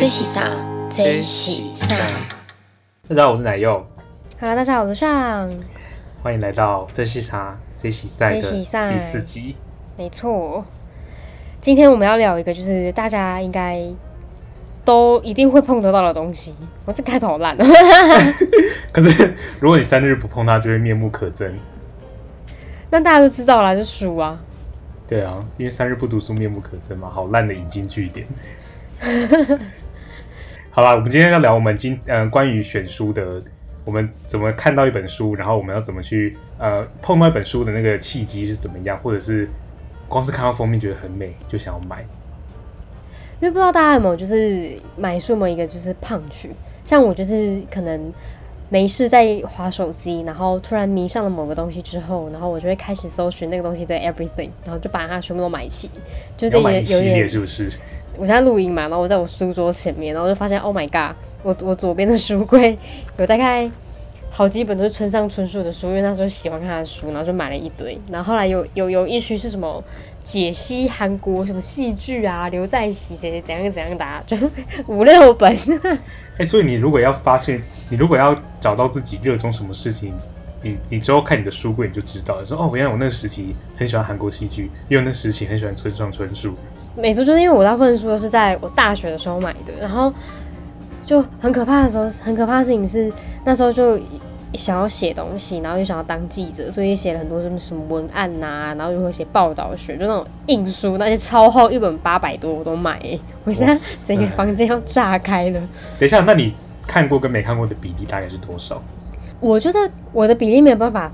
这是啥？这是啥？大家好，我是奶柚，Hello，大家好，我是尚。欢迎来到这是啥这喜赛的这喜赛第四集。没错，今天我们要聊一个，就是大家应该都一定会碰得到的东西。我这开头好烂哦。可是如果你三日不碰它，就会面目可憎。那大家都知道啦，就书啊。对啊，因为三日不读书，面目可憎嘛，好烂的引经据典。好啦，我们今天要聊我们今呃关于选书的，我们怎么看到一本书，然后我们要怎么去呃碰到一本书的那个契机是怎么样，或者是光是看到封面觉得很美就想要买。因为不知道大家有没有就是买书有没有一个就是胖去，像我就是可能没事在划手机，然后突然迷上了某个东西之后，然后我就会开始搜寻那个东西的 everything，然后就把它全部都买齐，就是要买也有一系列点是不是？我在录音嘛，然后我在我书桌前面，然后就发现 Oh my god，我我左边的书柜 有大概好几本都是村上春树的书，因为那时候喜欢看他的书，然后就买了一堆。然后后来有有有一区是什么解析韩国什么戏剧啊，刘在熙谁谁怎样怎样的、啊，就 五六本。哎、所以你如果要发现，你如果要找到自己热衷什么事情，你你之后看你的书柜你就知道了，说哦，原来我那个时期很喜欢韩国戏剧，因为那个时期很喜欢村上春树。每次就是因为我大部分书都是在我大学的时候买的，然后就很可怕的时候，很可怕的事情是那时候就想要写东西，然后又想要当记者，所以写了很多什么什么文案呐、然后如何写报道学，就那种硬书，那些超厚，一本八百多我都买、欸，我现在整个房间要炸开了。等一下，那你看过跟没看过的比例大概是多少？我觉得我的比例没有办法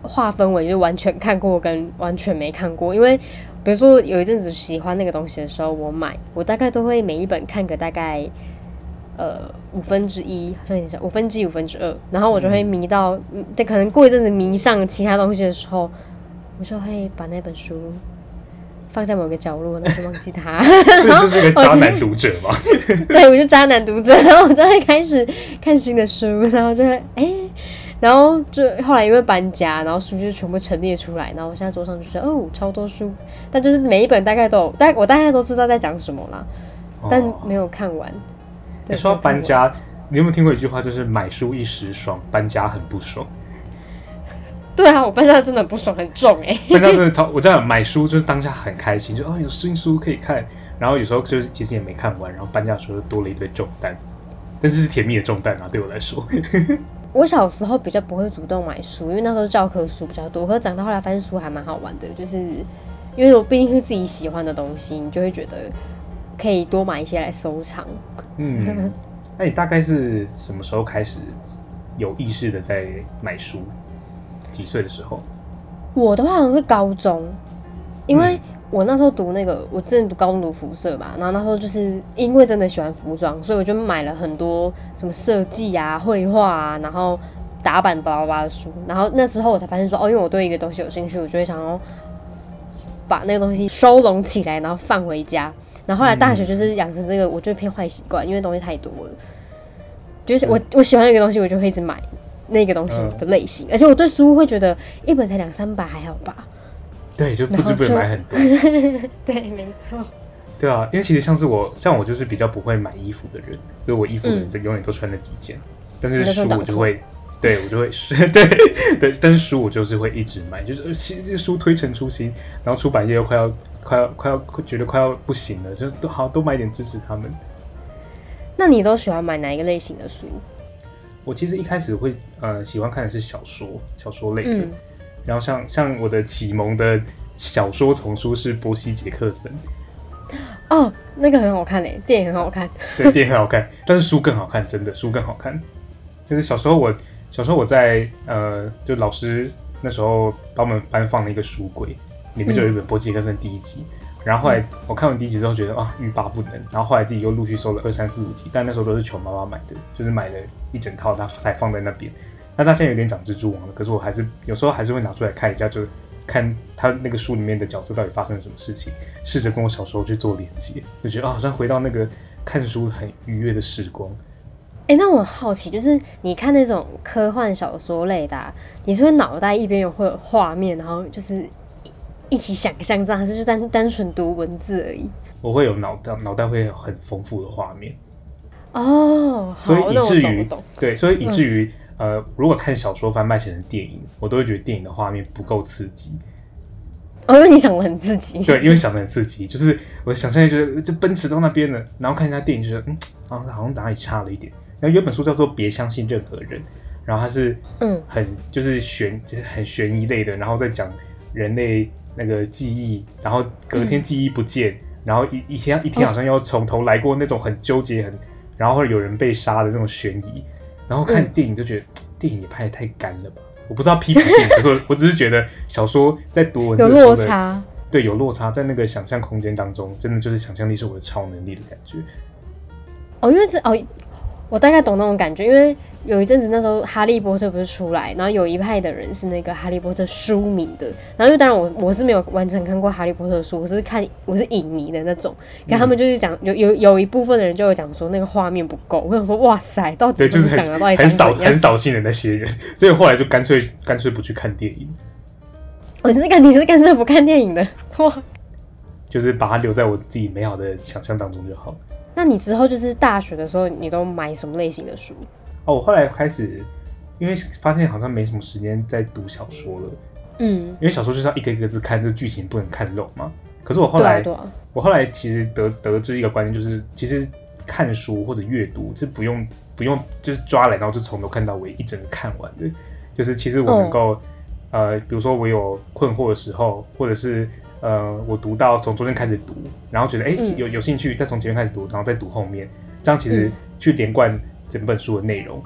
划分为就完全看过跟完全没看过，因为比如说有一阵子喜欢那个东西的时候，我买我大概都会每一本看个大概呃五分之一，好像有点像五分之一五分之二，然后我就会迷到，嗯对，可能过一阵子迷上其他东西的时候，我就会把那本书。放在某个角落，然后就忘记它。这 就是个渣男读者嘛？对，我就渣男读者，然后我就会开始看新的书，然后就会哎、然后就后来因为搬家，然后书就全部陈列出来，然后我现在桌上就是哦超多书，但就是每一本大概都有，大我大概都知道在讲什么啦，但哦没有看完。对，你说搬家，你有没有听过一句话，就是买书一时爽，搬家很不爽。对啊，我搬家真的很不爽，很重哎、搬家真的超，我这样买书就是当下很开心，就哦有新书可以看，然后有时候就是其实也没看完，然后搬家的时候就多了一堆重担，但是是甜蜜的重担啊，对我来说。我小时候比较不会主动买书，因为那时候教科书比较多。可是长大后来发现书还蛮好玩的，就是因为我毕竟是自己喜欢的东西，你就会觉得可以多买一些来收藏。嗯，那你大概是什么时候开始有意识的在买书？几岁的时候？我的话好像是高中，因为嗯我那时候读那个，我之前读高中读辐射吧，然后那时候就是因为真的喜欢服装，所以我就买了很多什么设计啊、绘画啊，然后打版巴拉巴拉的书。然后那时候我才发现说，哦，因为我对一个东西有兴趣，我就会想要把那个东西收拢起来，然后放回家。然后后来大学就是养成这个，我就偏坏习惯，因为东西太多了。就是我我喜欢一个东西，我就会一直买那个东西的类型，而且我对书会觉得一本才两三百还好吧。对，就不知不觉买很多。对，没错。对啊，因为其实像是我，像我就是比较不会买衣服的人，所以我衣服嗯就永远都穿那几件，但是书 我就会，对我就会，对对，但是书我就是会一直买，就是呃新书推陈出新，然后出版业又快要快要快要觉得快要不行了，就是都好多买点支持他们。那你都喜欢买哪一个类型的书？我其实一开始会呃喜欢看的是小说，小说类的，嗯，然后像像我的启蒙的小说丛书是波西·杰克森，哦，那个很好看嘞，电影很好看。对，电影很好看，但是书更好看，真的书更好看。就是小时候我小时候我在呃，就老师那时候把我们班放了一个书柜，里面就有一本波西·杰克森第一集。然后后来我看完第一集之后，觉得啊欲罢不能。然后后来自己又陆续收了二三四五集，但那时候都是求妈妈买的，就是买了一整套，它才放在那边。那它现在有点长蜘蛛网了，可是我还是有时候还是会拿出来看一下，就看他那个书里面的角色到底发生了什么事情，试着跟我小时候去做连接，就觉得啊，好像回到那个看书很愉悦的时光。哎、那我很好奇，就是你看那种科幻小说类的、啊，你是会脑袋一边有会有画面，然后就是一一起想象这样，还是就单单纯读文字而已？我会有脑袋脑袋会有很丰富的画面，哦，好，所以以至于懂。对，所以以至于、呃，如果看小说翻拍成电影，我都会觉得电影的画面不够刺激。哦，因为你想的很刺激。对，因为想的很刺激，就是我想象就是就奔驰到那边了，然后看一下电影，觉得嗯，好像好像哪里差了一点。然后有本书叫做《别相信任何人》，然后它是嗯很就是悬就是很悬疑类的，然后再讲人类那个记忆，然后隔天记忆不见，然后一一天一天好像要从头来过那种很纠结很，然后有人被杀的那种悬疑，然后看嗯电影就觉得、电影也拍的太干了吧。我不知道批评电影，可是我我只是觉得小说在读文字有落差。对，有落差，在那个想象空间当中，真的就是想象力是我的超能力的感觉。哦，因为这哦，我大概懂那种感觉，因为有一阵子那时候《哈利波特》不是出来，然后有一派的人是那个《哈利波特》书迷的，然后因为当然我我是没有完整看过《哈利波特》的书，我是看我是影迷的那种，可他们就是讲有有有一部分的人就有讲说那个画面不够，我想说哇塞，到底，就是想的到底很很扫很？扫兴的那些人，所以后来就干脆干脆不去看电影，我是干你是干脆不看电影的哇？就是把它留在我自己美好的想象当中就好。那你之后就是大学的时候，你都买什么类型的书？哦，我后来开始，因为发现好像没什么时间在读小说了，嗯，因为小说就是要一个一个字看，这个剧情不能看漏嘛。可是我后来，对啊对啊，我后来其实得得知一个观念，就是其实看书或者阅读是不用不用就是抓来，然后就从头看到尾一整个看完的。就是其实我能够、呃，比如说我有困惑的时候，或者是呃我读到从中间开始读，然后觉得哎、嗯有有兴趣，再从前面开始读，然后再读后面，这样其实嗯去连贯整本书的内容，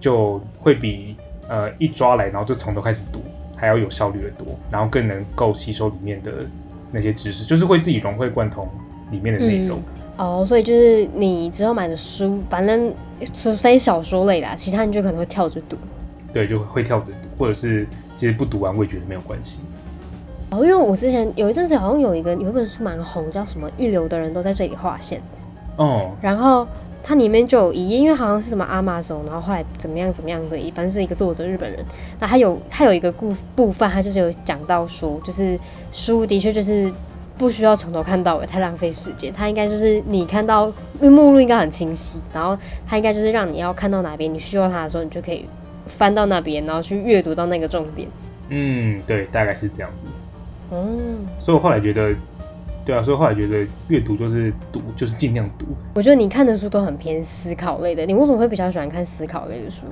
就会比呃一抓来然后就从头开始读还要有效率的多，然后更能够吸收里面的那些知识，就是会自己融会贯通里面的内容。哦，所以就是你之后买的书，反正除非小说类啦，其他你就可能会跳着读。对，就会跳着读，或者是其实不读完我也觉得没有关系。哦，因为我之前有一阵子好像有一个有一本书蛮红，叫什么“一流的人都在这里划线哦”，，然后它里面就有一页，因为好像是什么阿玛总，然后后来怎么样怎么样的，反正是一个作者日本人。那他有他有一个部部分，他就是有讲到说，就是书的确就是不需要从头看到尾，太浪费时间。它应该就是你看到，因为目录应该很清晰，然后它应该就是让你要看到哪边，你需要它的时候，你就可以翻到那边，然后去阅读到那个重点。嗯，对，大概是这样子。嗯，所以我后来觉得，对啊，所以我后来觉得阅读就是读，就是尽量读。我觉得你看的书都很偏思考类的，你为什么会比较喜欢看思考类的书？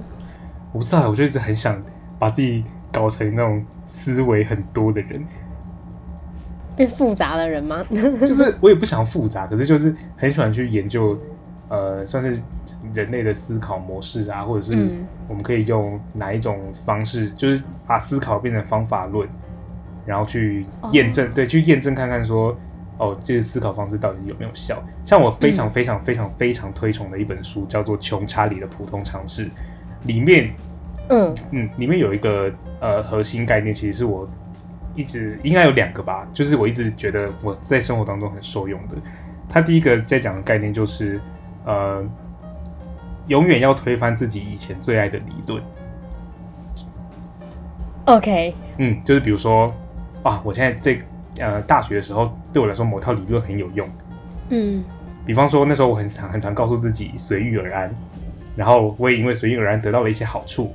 我不知道，我就一直很想把自己搞成那种思维很多的人，变复杂的人吗？就是我也不想复杂，可是就是很喜欢去研究，呃，算是人类的思考模式啊，或者是嗯我们可以用哪一种方式，就是把思考变成方法论，然后去验证，对，去验证看看说，哦，这个思考方式到底有没有效？像我非常非常非常非常推崇的一本书，叫做《穷查理的普通常识》，里面嗯嗯，里面有一个呃核心概念，其实是我一直应该有两个吧，就是我一直觉得我在生活当中很受用的。他第一个在讲的概念就是呃，永远要推翻自己以前最爱的理论。，OK，嗯，就是比如说啊，我现在这呃大学的时候，对我来说某套理论很有用。嗯比方说那时候我很常很常告诉自己随遇而安，然后我也因为随遇而安得到了一些好处。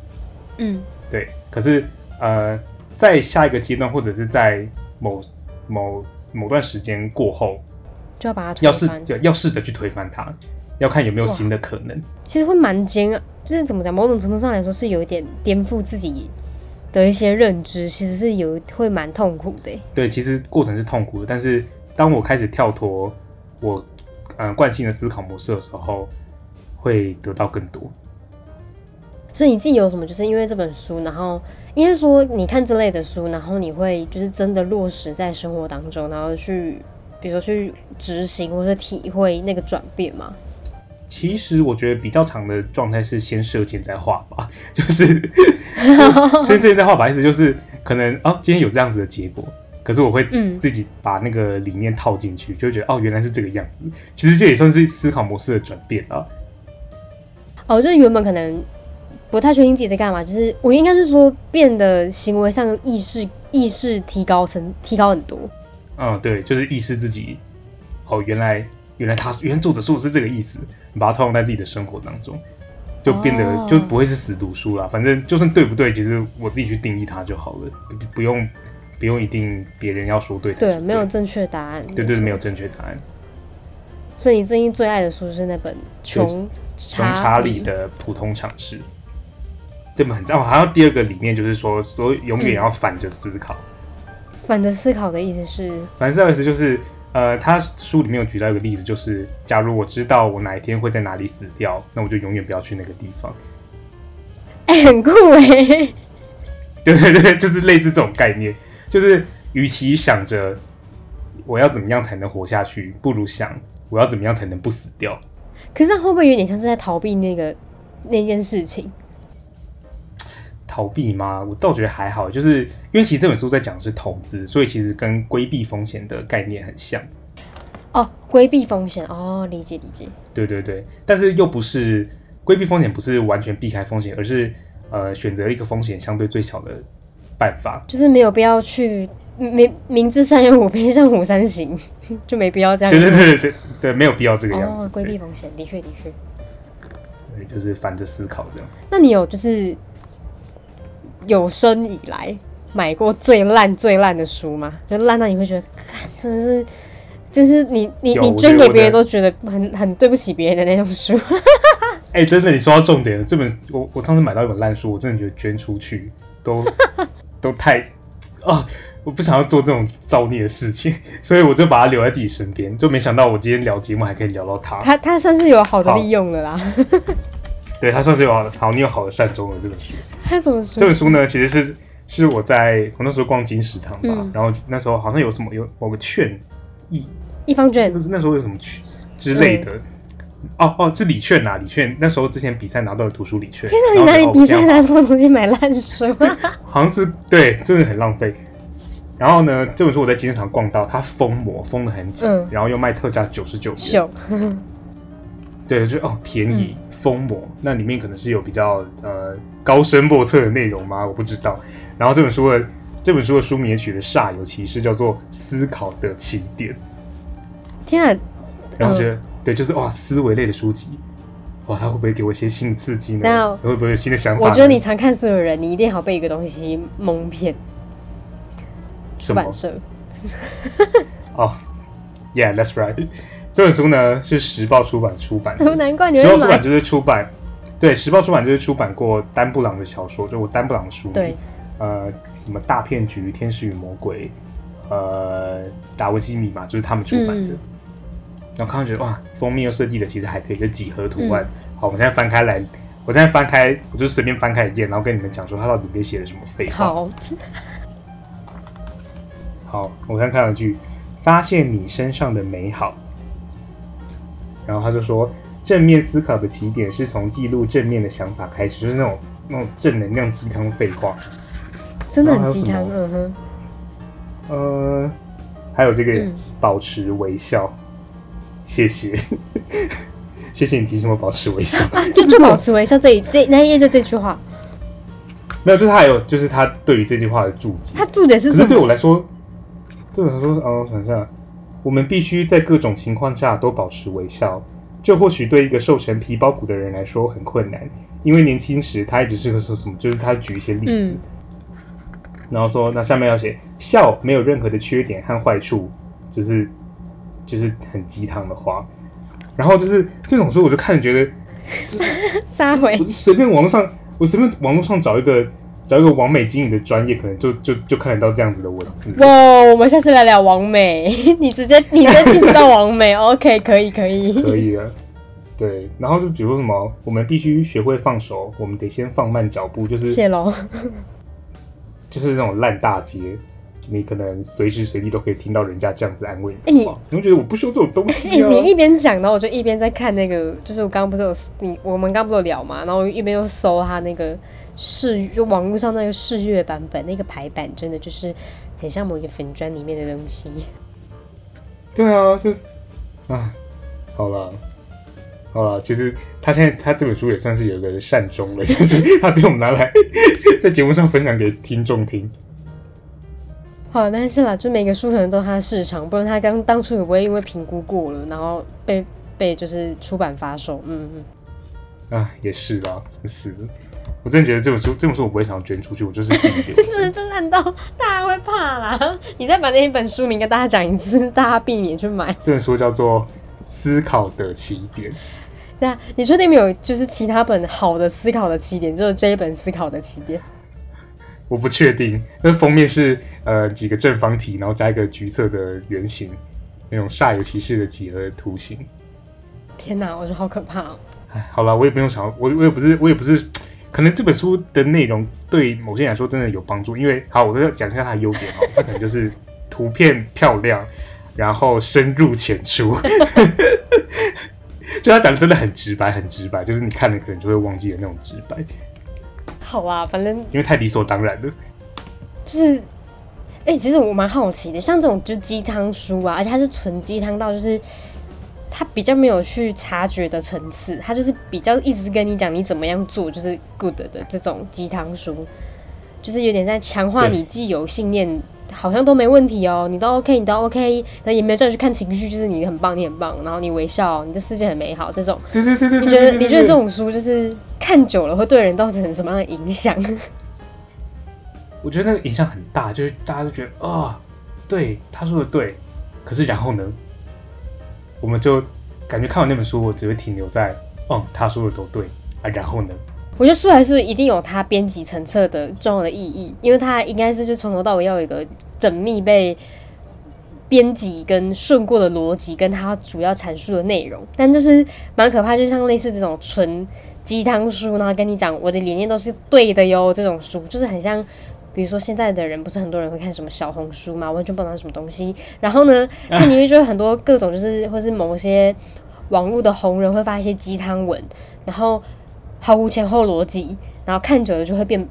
嗯对，可是呃，在下一个阶段，或者是在某某某段时间过后，就要把它推要试翻。要试着去推翻它，要看有没有新的可能。其实会蛮煎啊，就是怎么讲，某种程度上来说是有一点颠覆自己的一些认知，其实是有会蛮痛苦的欸。对，其实过程是痛苦的，但是当我开始跳脱我呃惯性的思考模式的时候，会得到更多。所以你自己有什么，就是因为这本书，然后因为说你看这类的书，然后你会就是真的落实在生活当中，然后去比如说去执行或者体会那个转变吗？其实我觉得比较长的状态是先射箭再画吧，就是 先射箭再画吧，意思就是可能哦今天有这样子的结果，可是我会嗯自己把那个理念套进去，就会觉得哦原来是这个样子。其实这也算是思考模式的转变啊。哦，就是原本可能不太确定自己在干嘛，就是我应该是说变得行为上意识意识提高层提高很多。嗯，对，就是意识自己哦原来原来他原来作者说的是这个意思，你把它套用在自己的生活当中，就变得、哦就不会是死读书啦。反正就算对不对，其实我自己去定义它就好了，不不用不用一定别人要说对才对，是没有正确答案。对对对，没有正确答案。所以你最近最爱的书是那本《穷穷查理理》的普通常识，这本很赞。哦，还有第二个理念就是说，所以永远要反着思考。反着思考的意思是，反正这个意思就是，呃，他书里面有举到一个例子，就是假如我知道我哪一天会在哪里死掉，那我就永远不要去那个地方。哎、很酷哎、对对对，就是类似这种概念，就是与其想着我要怎么样才能活下去，不如想我要怎么样才能不死掉。可是会不会有点像是在逃避那个那件事情？逃避吗？我倒觉得还好，就是因为其实这本书在讲的是投资，所以其实跟规避风险的概念很像。哦，规避风险哦，理解理解。对对对，但是又不是规避风险，不是完全避开风险，而是呃选择一个风险相对最小的办法。就是没有必要去明明知山有虎，偏向虎山行，就没必要这样对子。对对对对对，没有必要这个样子。哦，规避风险，的确的确。对，就是反着思考这样。那你有就是有生以来买过最烂最烂的书吗？就烂到你会觉得，真的是，就是你你你捐给别人都觉得很很对不起别人的那种书。哎、真的，你说到重点了。这本我我上次买到一本烂书，我真的觉得捐出去都 都太啊，我不想要做这种造孽的事情，所以我就把它留在自己身边。就没想到我今天聊节目还可以聊到它。他他算是有好的利用了啦。对，它算是有好的好，你有好的善终了这本书。他什么书这？本书呢，其实是是我在我那时候逛金石堂吧，嗯然后那时候好像有什么有某个券一，一方券就是那时候有什么券之类的。哦哦，是礼券呐，礼券。那时候之前比赛拿到的图书礼券。天哪你哪里比赛拿这种东西买烂书啊？好像是对，真的很浪费。然后呢，这本书我在金石堂逛到，它封膜封的很紧，嗯然后又卖特价九十九元，秀，对，就哦便宜嗯封魔，那里面可能是有比较呃高深莫测的内容吗？我不知道。然后这本书的这本书的书名也取得煞有其事，叫做《思考的起点》。天啊！然后觉得、对，就是哇，思维类的书籍，哇，它会不会给我一些新的刺激呢那？会不会有新的想法？我觉得你常看书的人，你一定好被一个东西蒙骗。出版？社哦，Yeah，that's right。这本书呢是时报出版出版的，难怪你。时报出版就是出版，对，时报出版就是出版过丹布朗的小说，就我丹布朗的书，对，呃，什么大骗局、天使与魔鬼，呃，达文西密码，就是他们出版的。嗯然后看到觉得哇，封面又设计的其实还可以，就几何图嗯案。好，我们现在翻开来，我现在翻开，我就随便翻开一页，然后跟你们讲说它到底里面写了什么废话。好，好，我刚看了一句，发现你身上的美好。然后他就说，正面思考的起点是从记录正面的想法开始，就是那种那种正能量鸡汤废话。真的很鸡汤，嗯哼，呃，还有这个、嗯保持微笑，谢谢，谢谢你提醒我保持微笑。就就保持微笑这一这那一页就这句话，没有，就是他还有就是他对于这句话的注解。他注解是可是对？我来说，对我来说，哦，我想一下，我们必须在各种情况下都保持微笑。这或许对一个瘦成皮包骨的人来说很困难，因为年轻时他一直是个说什么，就是他举一些例子，嗯然后说那下面要写笑没有任何的缺点和坏处，就是就是很鸡汤的话。然后就是这种书，我就看着觉得，撒回我就随便网络上，我随便网络上找一个找一个完美经营的专业，可能就就就看得到这样子的文字。哇，我们下次来聊王美，你直接你直接 diss 到王美，OK，可以可以，可以的。对，然后就比如说什么，我们必须学会放手，我们得先放慢脚步，就是谢喽。就是那种烂大街，你可能随时随地都可以听到人家这样子安慰哎你你会觉得我不需要这种东哎、西啊。你一边讲，然后我就一边在看那个，就是我刚刚不是有你，我们刚刚不是有聊嘛，然后一边又搜他那个试，就网络上那个试阅版本，那个排版真的就是很像某一个粉砖里面的东西。对啊，就啊，好了。好了，其实他现在他这本书也算是有一个善终了，就是他被我们拿来 在节目上分享给听众听。好了，但是啦，就每个书可能都有它的市场，不然他刚当初也不会因为评估过了，然后被被就是出版发售。嗯嗯，啊，也是啦，真是的。我真的觉得这本书，这本书我不会想要捐出去，我就是自己留是。真的是烂到大家会怕啦。你再把那一本书名跟大家讲一次，大家避免去买。这本书叫做《思考的起点》。对啊，你确定没有就是其他本好的思考的起点，就是这一本思考的起点？我不确定，那封面是呃几个正方体，然后加一个橘色的圆形，那种煞有其事的几何图形。天哪，我觉得好可怕哦。哎，好了，我也不用想，我我也不是，我也不是，可能这本书的内容对某些人来说真的有帮助，因为好，我都要讲一下它的优点哦，它可能就是图片漂亮，然后深入浅出，就他讲的真的很直白，很直白，就是你看了可能就会忘记的那种直白，好啊，反正因为太理所当然了。就是，哎、其实我蛮好奇的，像这种就鸡汤书啊，而且它是纯鸡汤到就是。它比较没有去察觉的层次，他就是比较一直跟你讲你怎么样做就是 good 的这种鸡汤书，就是有点在强化你既有信念，好像都没问题哦，你都 OK，你都 OK，那也没有叫你去看情绪，就是你很棒，你很棒，然后你微笑，你的世界很美好，这种。对对对对你觉得你觉得这种书就是看久了会对人造成什么样的影响？我觉得那个影响很大，就是大家都觉得啊、对他说的对，可是然后呢，我们就感觉看完那本书，我只会停留在哦，他说的都对啊，然后呢，我觉得书还是一定有它编辑成册的重要的意义，因为它应该是就从头到尾要有一个缜密被编辑跟顺过的逻辑，跟它主要阐述的内容。但就是蛮可怕，就像类似这种纯鸡汤书，然后跟你讲我的理念都是对的哟，这种书就是很像。比如说现在的人不是很多人会看什么小红书嘛，完全不知道是什么东西。然后呢，它里面就会很多各种就是或是某些网络的红人会发一些鸡汤文，然后毫无前后逻辑，然后看久了就会变，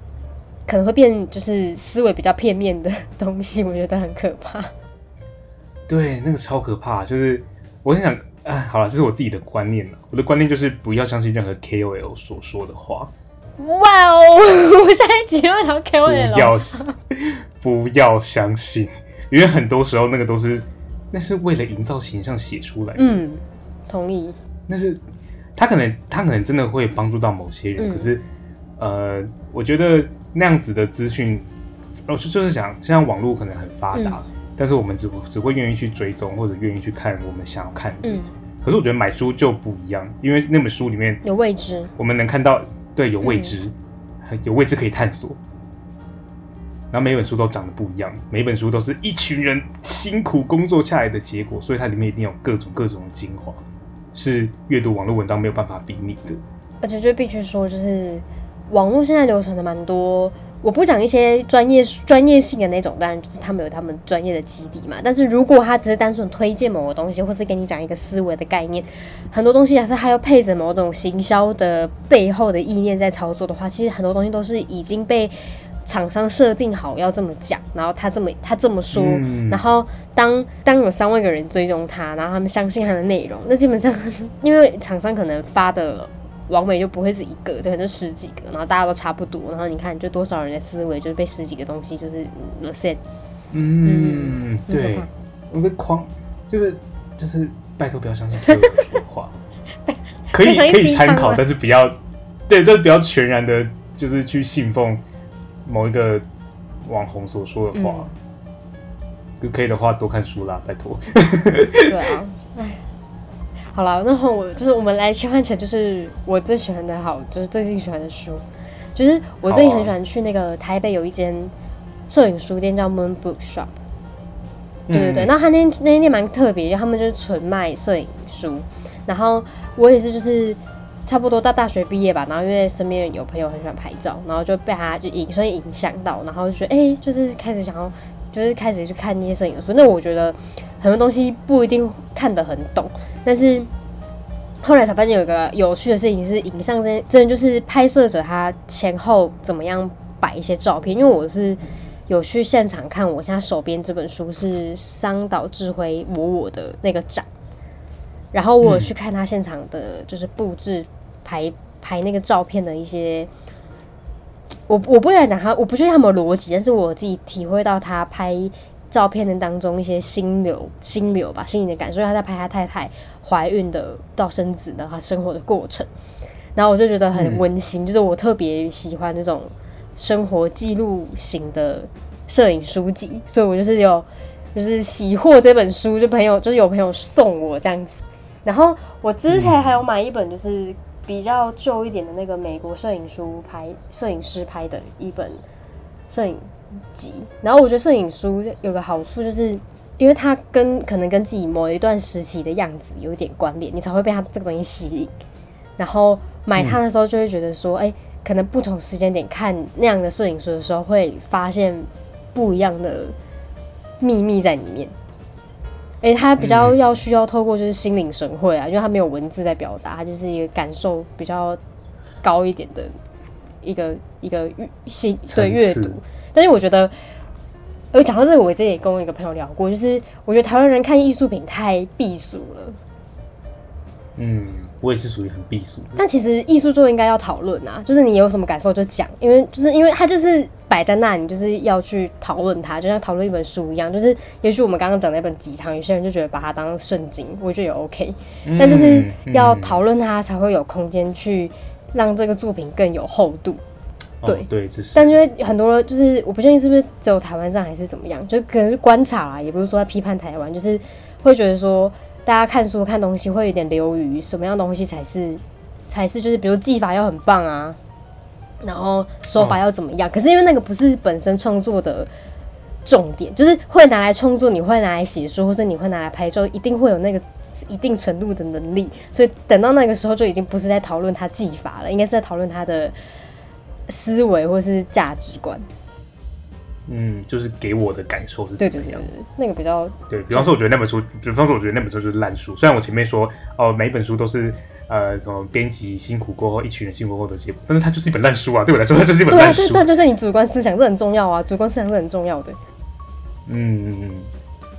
可能会变就是思维比较片面的东西，我觉得很可怕。对，那个超可怕，就是我很想，哎，好了，这是我自己的观念了，我的观念就是不要相信任何 KOL 所说的话，哇哦！我下一集要聊不 KOL，要不要相信，因为很多时候那个都是那是为了营造形象写出来的，嗯，同意。那是他可能他可能真的会帮助到某些人，嗯可是呃，我觉得那样子的资讯，我就就是想，现在网络可能很发达，嗯但是我们只只会愿意去追踪或者愿意去看我们想要看的。嗯，可是我觉得买书就不一样，因为那本书里面有未知，我们能看到，对，有未知，有未知可以探索。然后每本书都长得不一样，每本书都是一群人辛苦工作下来的结果，所以它里面一定有各种各种的精华，是阅读网络文章没有办法比拟的。而且就必须说，就是网络现在流传的蛮多。我不讲一些专业专业性的那种，当然就是他们有他们专业的基底嘛。但是如果他只是单纯推荐某个东西，或是跟你讲一个思维的概念，很多东西假设还要配着某种行销的背后的意念在操作的话，其实很多东西都是已经被厂商设定好要这么讲，然后他这么他这么说，嗯然后当当有三万个人追踪他，然后他们相信他的内容，那基本上 因为厂商可能发的网美就不会是一个，对，可能十几个，然后大家都差不多，然后你看就多少人的思维就是被十几个东西就是嗯 set，嗯，对。我被框，就是就是，拜托不要相信所有人说的话，可以 可以参考，但是不要，对，但是不要全然的，就是去信奉某一个网红所说的话。就可以的话，多看书啦，拜托。对啊，唉，好了，那后我就是我们来切换成就是我最喜欢的好，就是最近喜欢的书，就是我最近很喜欢去那个台北有一间摄影书店叫 Moon Book Shop。对对对，嗯那他那那间店蛮特别，因为他们就是纯卖摄影书。然后我也是就是差不多到大学毕业吧，然后因为身边有朋友很喜欢拍照，然后就被他就影所以影响到，然后就觉得哎、就是开始想要就是开始去看那些摄影书。那我觉得很多东西不一定看得很懂，但是后来才发现有一个有趣的事情是，影像这真的就是拍摄者他前后怎么样摆一些照片，因为我是。有去现场看，我现在手边这本书是桑岛智慧我我的那个展，然后我有去看他现场的，就是布置排排那个照片的一些，我我不敢讲他，我不确定他有没有逻辑，但是我自己体会到他拍照片的当中一些心流、心流吧，心里的感受。他在拍他太太怀孕的到生子的他生活的过程，然后我就觉得很温馨，就是我特别喜欢这种生活记录型的摄影书籍，所以我就是有就是喜获这本书，就朋友就是有朋友送我这样子。然后我之前还有买一本就是比较旧一点的那个美国摄影书拍摄影师拍的一本摄影集。然后我觉得摄影书有个好处就是，因为它跟可能跟自己某一段时期的样子有一点关联，你才会被它这个东西吸引。然后买它的时候就会觉得说，哎、可能不同时间点看那样的摄影书的时候，会发现不一样的秘密在里面。诶，他比较要需要透过就是心领神会啊，因为他没有文字在表达，他就是一个感受比较高一点的一个一个阅心对阅读。但是我觉得，我讲到这个，我之前也跟我一个朋友聊过，就是我觉得台湾人看艺术品太避俗了。嗯，我也是属于很避俗。但其实艺术就应该要讨论啊，就是你有什么感受就讲，因为就是因为它就是摆在那，你就是要去讨论它，就像讨论一本书一样。就是也许我们刚刚讲那本鸡汤，有些人就觉得把它当圣经，我觉得也 OK，但就是要嗯讨论它才会有空间去让这个作品更有厚度。对哦、对，这是。但因为很多就是我不确定是不是只有台湾这样还是怎么样，就可能是观察啦，也不是说在批判台湾，就是会觉得说大家看书看东西会有点流于什么样东西才是才是就是比如技法要很棒啊，然后手法要怎么样，可是因为那个不是本身创作的重点，就是会拿来创作，你会拿来写书，或者你会拿来拍照，一定会有那个。一定程度的能力，所以等到那个时候就已经不是在讨论他技法了，应该是在讨论他的思维或是价值观。嗯，就是给我的感受是对怎么样？对对对，那个比较对比方说，我觉得那本书，比方说，我觉得那本书就是烂书。虽然我前面说哦，每一本书都是呃什么编辑辛苦过后，一群人辛苦过后的结果，但是它就是一本烂书啊！对我来说，它就是一本烂书。对对，就是你主观思想这很重要啊，主观思想是很重要的，嗯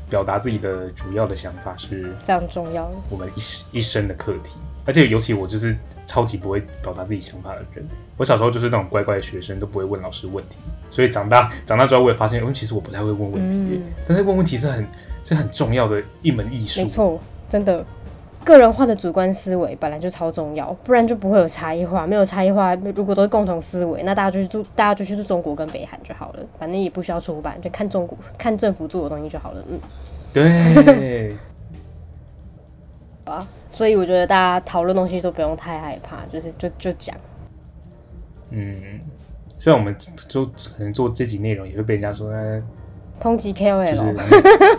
表达自己的主要的想法是非常重要。我们一生一生的课题。而且尤其我就是超级不会表达自己想法的人。我小时候就是那种乖乖的学生，都不会问老师问题。所以长大长大之后，我也发现，嗯，其实我不太会问问题。嗯但是问问题是很是很重要的一门艺术。没错，真的，个人化的主观思维本来就超重要，不然就不会有差异化。没有差异化，如果都是共同思维，那大家就去住，大家就去住中国跟北韩就好了，反正也不需要出版，就看中国 看政府做的东西就好了。嗯，对，啊，所以我觉得大家讨论东西都不用太害怕，就是就就讲。嗯，虽然我们就可能做这集内容也会被人家说，呃抨击 KOL，、是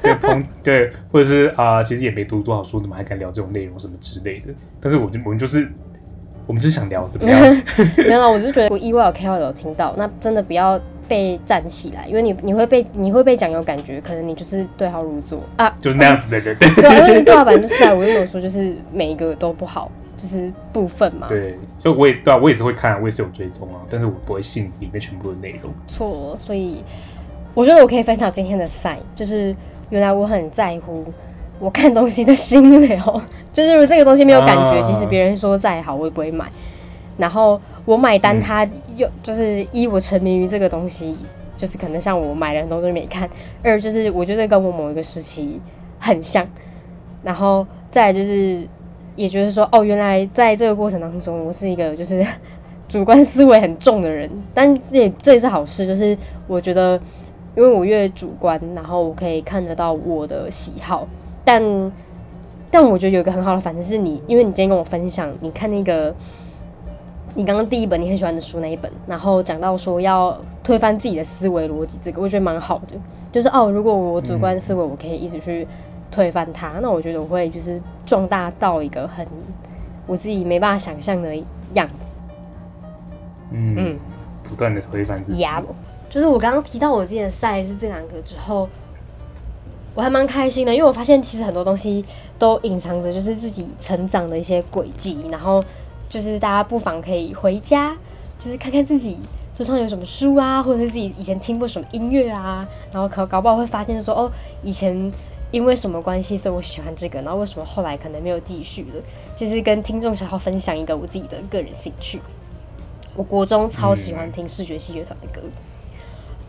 对抨 对，或者是啊、其实也没读多少书，怎么还敢聊这种内容什么之类的？但是我就我们就是我们就是想聊怎么样？没有啦，我就觉得我意外有 KOL 有听到，那真的不要被站起来，因为你你会被你会被讲有感觉，可能你就是对号入座啊，就是那样子的人，对因为对老板就是啊，我又没有说就是每一个都不好，就是部分嘛，对，所以我也对啊，我也是会看，我也是有追踪啊，但是我不会信里面全部的内容。错，所以我觉得我可以分享今天的赛，就是原来我很在乎我看东西的心流，就是如果这个东西没有感觉，啊。即使别人说再好，我也不会买。然后我买单，它又就是一我沉迷于这个东西，就是可能像我买了很多东西没看；二就是我觉得跟我某一个时期很像，然后再就是也觉得说，哦，原来在这个过程当中，我是一个就是主观思维很重的人，但这也这也是好事，就是我觉得，因为我越主观，然后我可以看得到我的喜好，但但我觉得有一个很好的反正是你，因为你今天跟我分享，你看那个。你刚刚第一本你很喜欢的书那一本，然后讲到说要推翻自己的思维逻辑，这个我觉得蛮好的。就是哦，如果我主观思维我可以一直去推翻它，那我觉得我会就是壮大到一个很我自己没办法想象的样子。嗯，嗯不断的推翻自己。呀，就是我刚刚提到我自己的赛是这两个之后，我还蛮开心的，因为我发现其实很多东西都隐藏着就是自己成长的一些轨迹，然后就是大家不妨可以回家，就是看看自己桌上有什么书啊，或者是自己以前听过什么音乐啊，然后可搞不好会发现说哦，以前。因为什么关系，所以我喜欢这个，然后为什么后来可能没有继续了？就是跟听众想要分享一个我自己的个人兴趣。我国中超喜欢听视觉系乐团的歌，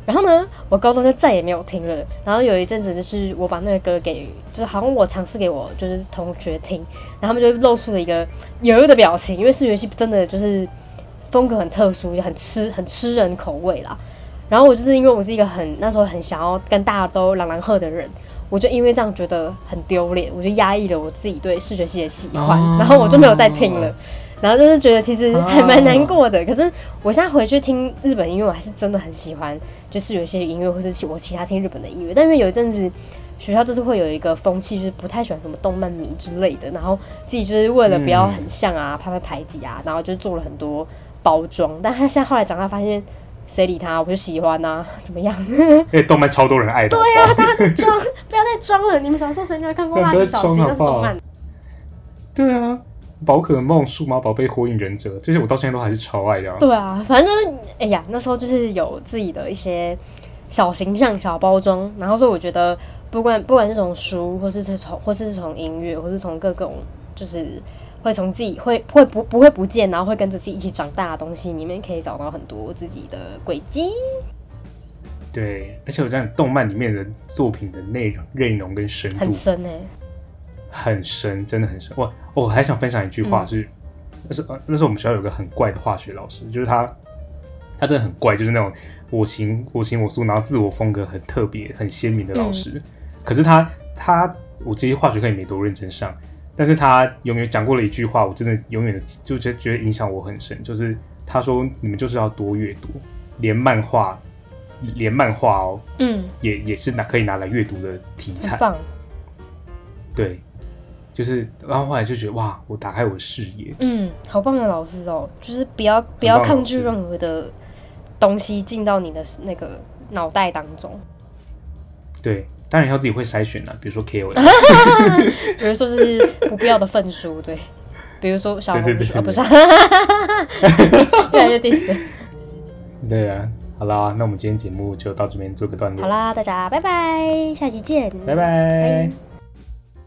然后呢，我高中就再也没有听了。然后有一阵子，就是我把那个歌给，就是好像我尝试给我就是同学听，然后他们就露出了一个犹豫的表情，因为视觉系真的就是风格很特殊，很吃很吃人口味啦。然后我就是因为我是一个很那时候很想要跟大家都朗朗喝的人，我就因为这样觉得很丢脸，我就压抑了我自己对视觉系的喜欢，哦然后我就没有再听了。然后就是觉得其实还蛮难过的，可是我现在回去听日本音乐，我还是真的很喜欢，就是有一些音乐或是其我其他听日本的音乐。但因为有一阵子学校就是会有一个风气，就是不太喜欢什么动漫迷之类的，然后自己就是为了不要很像啊，怕被排挤啊，然后就做了很多包装。但他现在后来长大发现，谁理他？我就喜欢呐、怎么样？因为动漫超多人爱的。对呀、大家在装，不要再装了！你们小时候谁没有看过蜡笔小新？那是动漫。对啊，宝可梦、数码宝贝、火影忍者这些，我到现在都还是超爱的、啊。对啊，反正就是，哎呀，那时候就是有自己的一些小形象、小包装，然后所以我觉得，不管不管是从书，或是是从，或是从音乐，或是从各种，就是会从自己会会不不会不见，然后会跟着自己一起长大的东西，里面可以找到很多自己的轨迹。对，而且我这样动漫里面的作品的内容、内容跟深度很深哎、很深，真的很深。我，我还想分享一句话是，那是呃那时候我们学校有个很怪的化学老师，就是他，他真的很怪，就是那种我行我行我素，然后自我风格很特别、很鲜明的老师。可是他他我这些化学课也没多认真上，但是他永远讲过了一句话，我真的永远的就觉得觉得影响我很深，就是他说你们就是要多阅读，连漫画。连漫画哦，嗯，也也是拿可以拿来阅读的题材，棒。对，就是，然后后来就觉得哇，我打开我的视野，嗯，好棒的老师哦，就是不要不要抗拒任何的东西进到你的那个脑袋当中。对，当然要自己会筛选了，比如说 KOL，比如说是不必要的份数，对，比如说小红书，啊，对不是，越来越 diss。对啊，好啦，那我们今天节目就到这边做个段落，好啦，大家拜拜，下期见，拜拜。拜